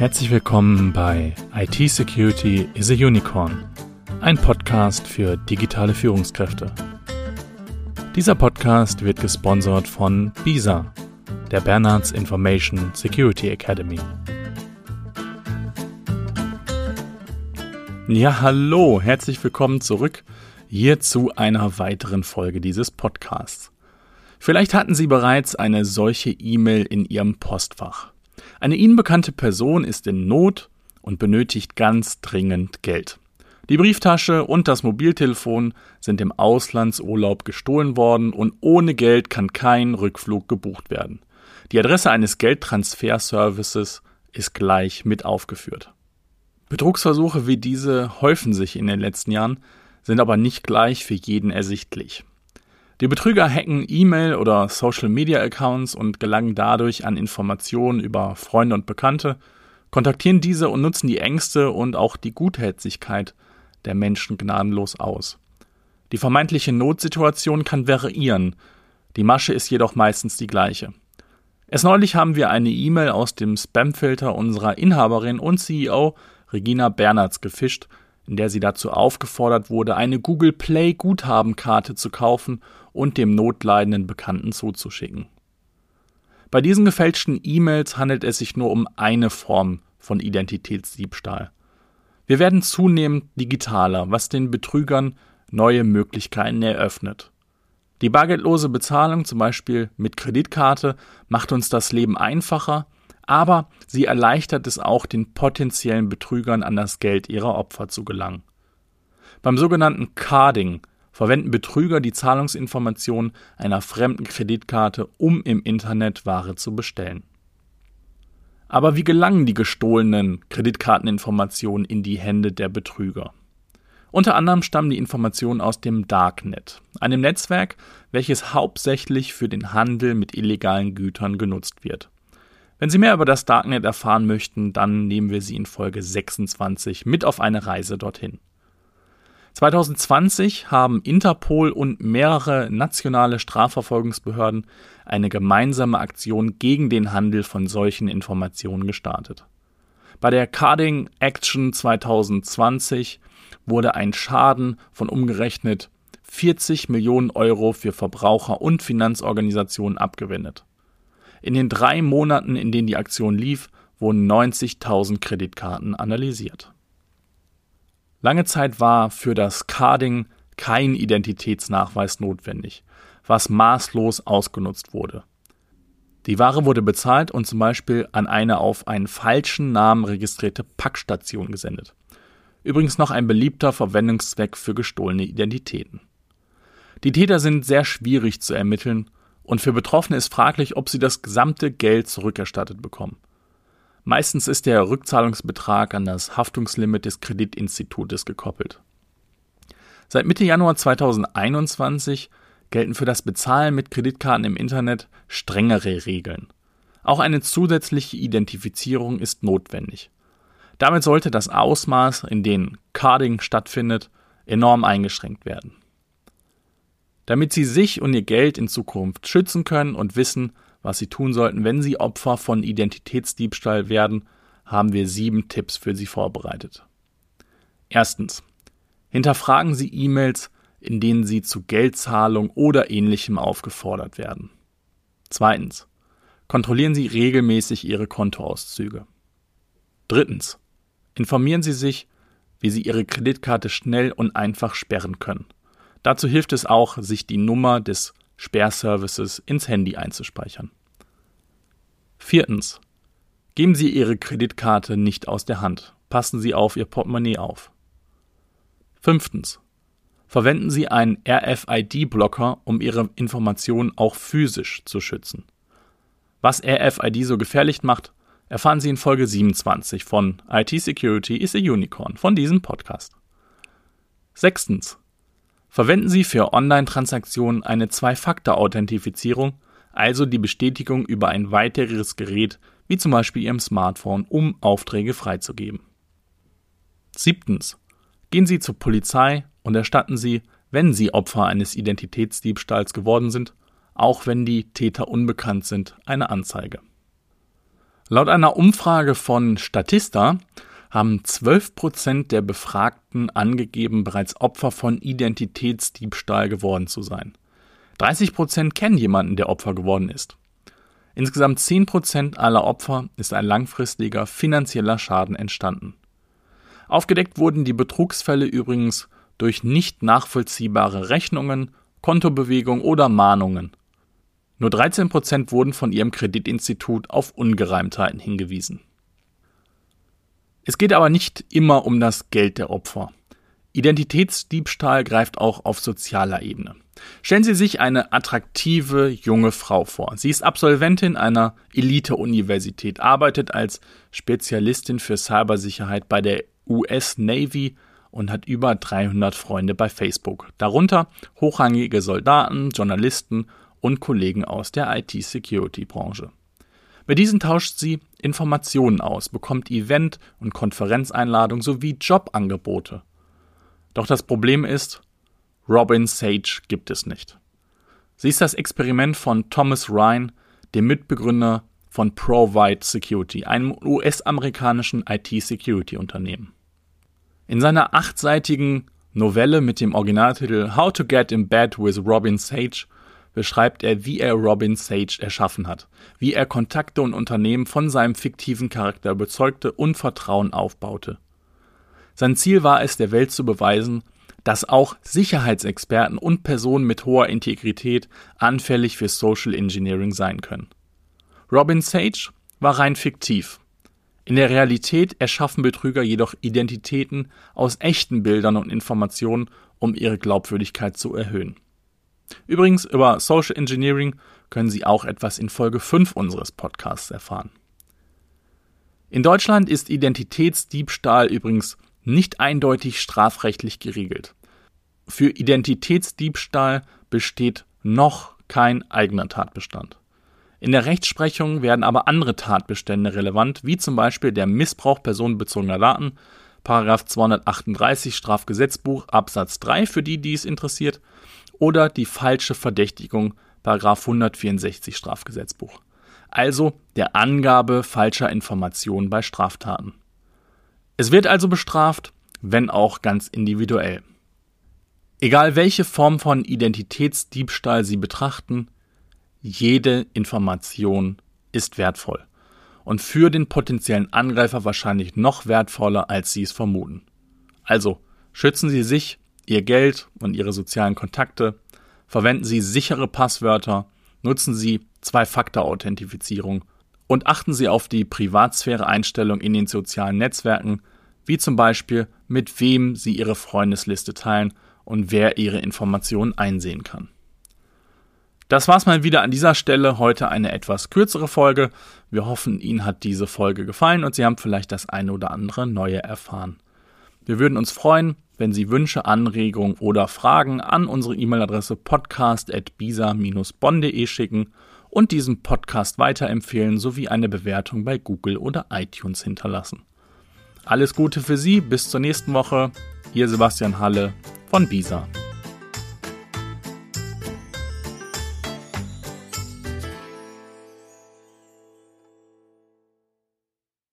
Herzlich willkommen bei IT Security is a Unicorn, ein Podcast für digitale Führungskräfte. Dieser Podcast wird gesponsert von BISA, der Bernards Information Security Academy. Ja, hallo, herzlich willkommen zurück hier zu einer weiteren Folge dieses Podcasts. Vielleicht hatten Sie bereits eine solche E-Mail in Ihrem Postfach. Eine Ihnen bekannte Person ist in Not und benötigt ganz dringend Geld. Die Brieftasche und das Mobiltelefon sind im Auslandsurlaub gestohlen worden und ohne Geld kann kein Rückflug gebucht werden. Die Adresse eines Geldtransferservices ist gleich mit aufgeführt. Betrugsversuche wie diese häufen sich in den letzten Jahren, sind aber nicht gleich für jeden ersichtlich. Die Betrüger hacken E-Mail- oder Social-Media-Accounts und gelangen dadurch an Informationen über Freunde und Bekannte, kontaktieren diese und nutzen die Ängste und auch die Gutherzigkeit der Menschen gnadenlos aus. Die vermeintliche Notsituation kann variieren, die Masche ist jedoch meistens die gleiche. Erst neulich haben wir eine E-Mail aus dem Spamfilter unserer Inhaberin und CEO Regina Bernards gefischt, in der sie dazu aufgefordert wurde, eine Google Play Guthabenkarte zu kaufen und dem notleidenden Bekannten zuzuschicken. Bei diesen gefälschten E-Mails handelt es sich nur um eine Form von Identitätsdiebstahl. Wir werden zunehmend digitaler, was den Betrügern neue Möglichkeiten eröffnet. Die bargeldlose Bezahlung, zum Beispiel mit Kreditkarte, macht uns das Leben einfacher, aber sie erleichtert es auch den potenziellen Betrügern an das Geld ihrer Opfer zu gelangen. Beim sogenannten Carding verwenden Betrüger die Zahlungsinformationen einer fremden Kreditkarte, um im Internet Ware zu bestellen. Aber wie gelangen die gestohlenen Kreditkarteninformationen in die Hände der Betrüger? Unter anderem stammen die Informationen aus dem Darknet, einem Netzwerk, welches hauptsächlich für den Handel mit illegalen Gütern genutzt wird. Wenn Sie mehr über das Darknet erfahren möchten, dann nehmen wir Sie in Folge 26 mit auf eine Reise dorthin. 2020 haben Interpol und mehrere nationale Strafverfolgungsbehörden eine gemeinsame Aktion gegen den Handel von solchen Informationen gestartet. Bei der Carding Action 2020 wurde ein Schaden von umgerechnet 40 Millionen Euro für Verbraucher und Finanzorganisationen abgewendet. In den drei Monaten, in denen die Aktion lief, wurden 90.000 Kreditkarten analysiert. Lange Zeit war für das Carding kein Identitätsnachweis notwendig, was maßlos ausgenutzt wurde. Die Ware wurde bezahlt und zum Beispiel an eine auf einen falschen Namen registrierte Packstation gesendet. Übrigens noch ein beliebter Verwendungszweck für gestohlene Identitäten. Die Täter sind sehr schwierig zu ermitteln und für Betroffene ist fraglich, ob sie das gesamte Geld zurückerstattet bekommen. Meistens ist der Rückzahlungsbetrag an das Haftungslimit des Kreditinstitutes gekoppelt. Seit Mitte Januar 2021 gelten für das Bezahlen mit Kreditkarten im Internet strengere Regeln. Auch eine zusätzliche Identifizierung ist notwendig. Damit sollte das Ausmaß, in dem Carding stattfindet, enorm eingeschränkt werden damit sie sich und ihr Geld in Zukunft schützen können und wissen, was sie tun sollten, wenn sie Opfer von Identitätsdiebstahl werden, haben wir sieben Tipps für sie vorbereitet. Erstens. Hinterfragen Sie E-Mails, in denen Sie zu Geldzahlung oder ähnlichem aufgefordert werden. Zweitens. Kontrollieren Sie regelmäßig Ihre Kontoauszüge. Drittens. Informieren Sie sich, wie Sie Ihre Kreditkarte schnell und einfach sperren können. Dazu hilft es auch, sich die Nummer des Sperrservices ins Handy einzuspeichern. Viertens. Geben Sie Ihre Kreditkarte nicht aus der Hand. Passen Sie auf Ihr Portemonnaie auf. Fünftens. Verwenden Sie einen RFID-Blocker, um Ihre Informationen auch physisch zu schützen. Was RFID so gefährlich macht, erfahren Sie in Folge 27 von IT Security is a Unicorn von diesem Podcast. Sechstens. Verwenden Sie für Online-Transaktionen eine Zwei-Faktor-Authentifizierung, also die Bestätigung über ein weiteres Gerät, wie zum Beispiel Ihrem Smartphone, um Aufträge freizugeben. Siebtens. Gehen Sie zur Polizei und erstatten Sie, wenn Sie Opfer eines Identitätsdiebstahls geworden sind, auch wenn die Täter unbekannt sind, eine Anzeige. Laut einer Umfrage von Statista haben 12 Prozent der Befragten angegeben, bereits Opfer von Identitätsdiebstahl geworden zu sein. 30 Prozent kennen jemanden, der Opfer geworden ist. Insgesamt 10 Prozent aller Opfer ist ein langfristiger finanzieller Schaden entstanden. Aufgedeckt wurden die Betrugsfälle übrigens durch nicht nachvollziehbare Rechnungen, Kontobewegungen oder Mahnungen. Nur 13 Prozent wurden von ihrem Kreditinstitut auf Ungereimtheiten hingewiesen. Es geht aber nicht immer um das Geld der Opfer. Identitätsdiebstahl greift auch auf sozialer Ebene. Stellen Sie sich eine attraktive junge Frau vor. Sie ist Absolventin einer Elite-Universität, arbeitet als Spezialistin für Cybersicherheit bei der US Navy und hat über 300 Freunde bei Facebook, darunter hochrangige Soldaten, Journalisten und Kollegen aus der IT-Security-Branche. Mit diesen tauscht sie Informationen aus, bekommt Event- und Konferenzeinladungen sowie Jobangebote. Doch das Problem ist, Robin Sage gibt es nicht. Sie ist das Experiment von Thomas Ryan, dem Mitbegründer von Provide Security, einem US-amerikanischen IT-Security-Unternehmen. In seiner achtseitigen Novelle mit dem Originaltitel How to Get in Bed with Robin Sage beschreibt er, wie er Robin Sage erschaffen hat, wie er Kontakte und Unternehmen von seinem fiktiven Charakter überzeugte und Vertrauen aufbaute. Sein Ziel war es, der Welt zu beweisen, dass auch Sicherheitsexperten und Personen mit hoher Integrität anfällig für Social Engineering sein können. Robin Sage war rein fiktiv. In der Realität erschaffen Betrüger jedoch Identitäten aus echten Bildern und Informationen, um ihre Glaubwürdigkeit zu erhöhen. Übrigens, über Social Engineering können Sie auch etwas in Folge 5 unseres Podcasts erfahren. In Deutschland ist Identitätsdiebstahl übrigens nicht eindeutig strafrechtlich geregelt. Für Identitätsdiebstahl besteht noch kein eigener Tatbestand. In der Rechtsprechung werden aber andere Tatbestände relevant, wie zum Beispiel der Missbrauch personenbezogener Daten, 238 Strafgesetzbuch Absatz 3 für die, die es interessiert, oder die falsche Verdächtigung, 164 Strafgesetzbuch. Also der Angabe falscher Informationen bei Straftaten. Es wird also bestraft, wenn auch ganz individuell. Egal welche Form von Identitätsdiebstahl Sie betrachten, jede Information ist wertvoll und für den potenziellen Angreifer wahrscheinlich noch wertvoller, als Sie es vermuten. Also schützen Sie sich Ihr Geld und Ihre sozialen Kontakte, verwenden Sie sichere Passwörter, nutzen Sie Zwei-Faktor-Authentifizierung und achten Sie auf die Privatsphäre-Einstellung in den sozialen Netzwerken, wie zum Beispiel mit wem Sie Ihre Freundesliste teilen und wer Ihre Informationen einsehen kann. Das war's mal wieder an dieser Stelle. Heute eine etwas kürzere Folge. Wir hoffen, Ihnen hat diese Folge gefallen und Sie haben vielleicht das eine oder andere Neue erfahren. Wir würden uns freuen, wenn Sie Wünsche, Anregungen oder Fragen an unsere E-Mail-Adresse podcast.bisa-bonn.de schicken und diesen Podcast weiterempfehlen sowie eine Bewertung bei Google oder iTunes hinterlassen. Alles Gute für Sie, bis zur nächsten Woche. Ihr Sebastian Halle von Bisa.